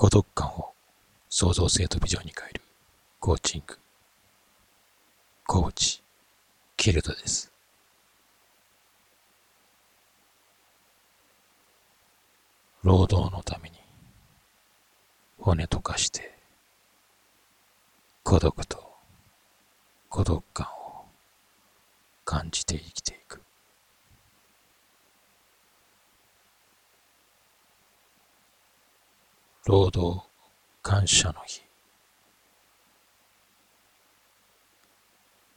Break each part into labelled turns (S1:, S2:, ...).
S1: 孤独感を創造性とビジョンに変えるコーチング。コーチキルトです。労働のために骨溶かして孤独と孤独感を感じて生きていく。労働感謝の日。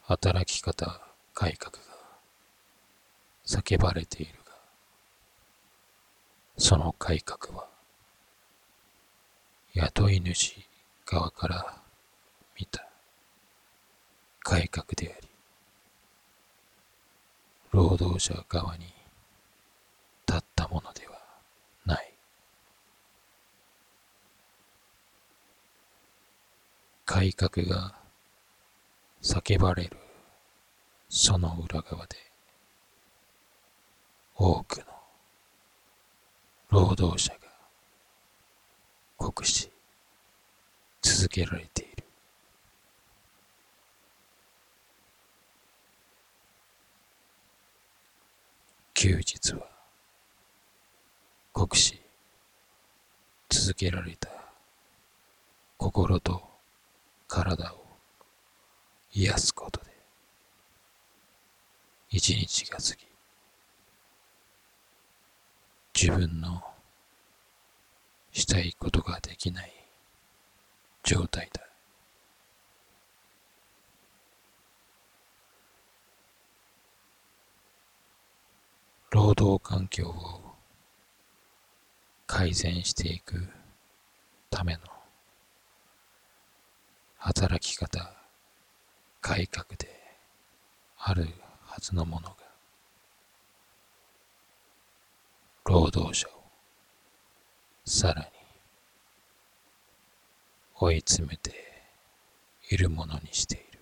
S1: 働き方改革が叫ばれているがその改革は雇い主側から見た改革であり労働者側に立ったものではない改革が叫ばれるその裏側で多くの労働者が酷使続けられている。休日は酷使続けられた心と体を癒すことで一日が過ぎ自分のしたいことができない状態だ。労働環境を改善していくための働き方改革であるはずのものが労働者をさらに追い詰めているものにしている。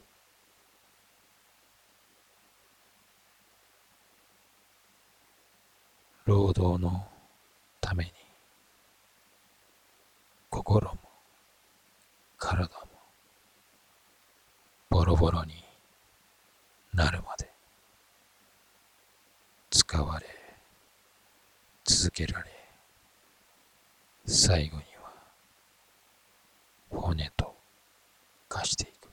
S1: 労働のために心も体もボロボロになるまで使われ続けられ最後には骨と化していく。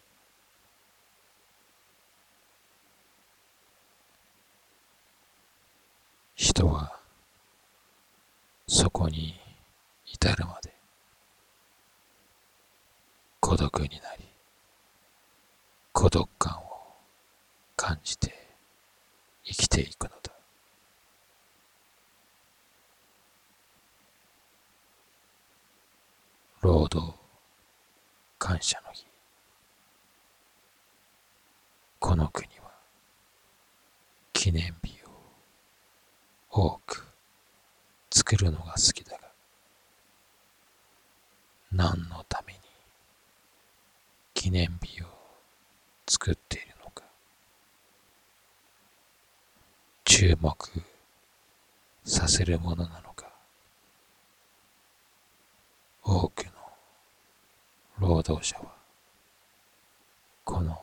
S1: 人はそこに至るまで孤独になり孤独感を感じて生きていくのだ。労働感謝の日。この国は記念日を多く作るのが好きだが何のために記念日を作っているのか注目させるものなのか多くの労働者はこの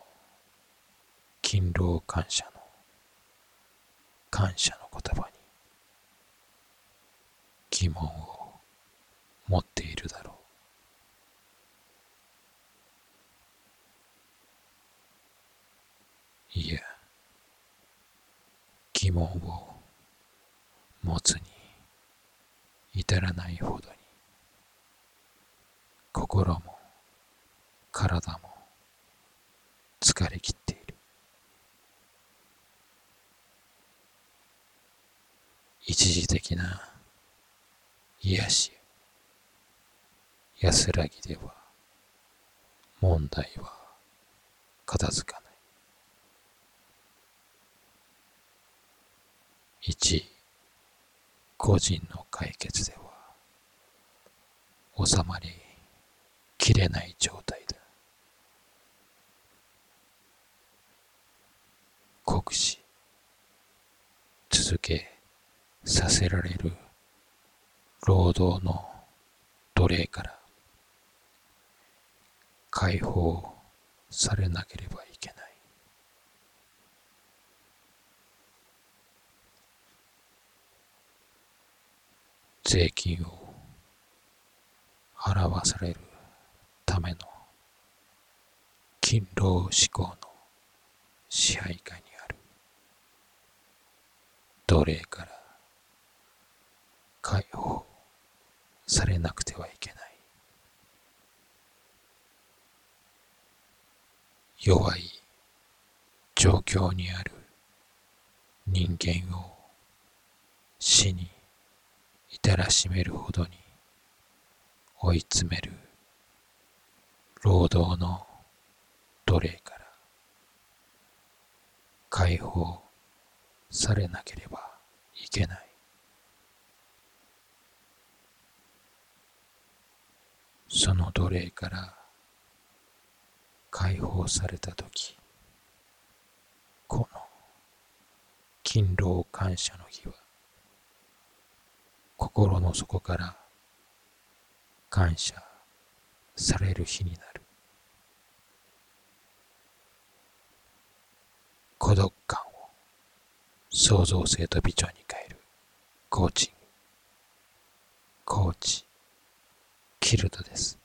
S1: 勤労感謝の感謝の言葉に疑問を持っているだろう。いや、疑問を持つに至らないほどに、心も体も疲れきっている。一時的な癒し安らぎでは問題は片付かない。1個人の解決では収まりきれない状態続けさせられる労働の奴隷から解放されなければいけない。税金を払わされるための勤労志向の支配下に奴隷から解放されなくてはいけない。弱い状況にある人間を死に至らしめるほどに追い詰める労働の奴隷から解放されなければいけない。その奴隷から解放された時この勤労感謝の日は心の底から感謝される日になる。孤独感を創造性と美調に変える。コーチング。コーチ。キルトです。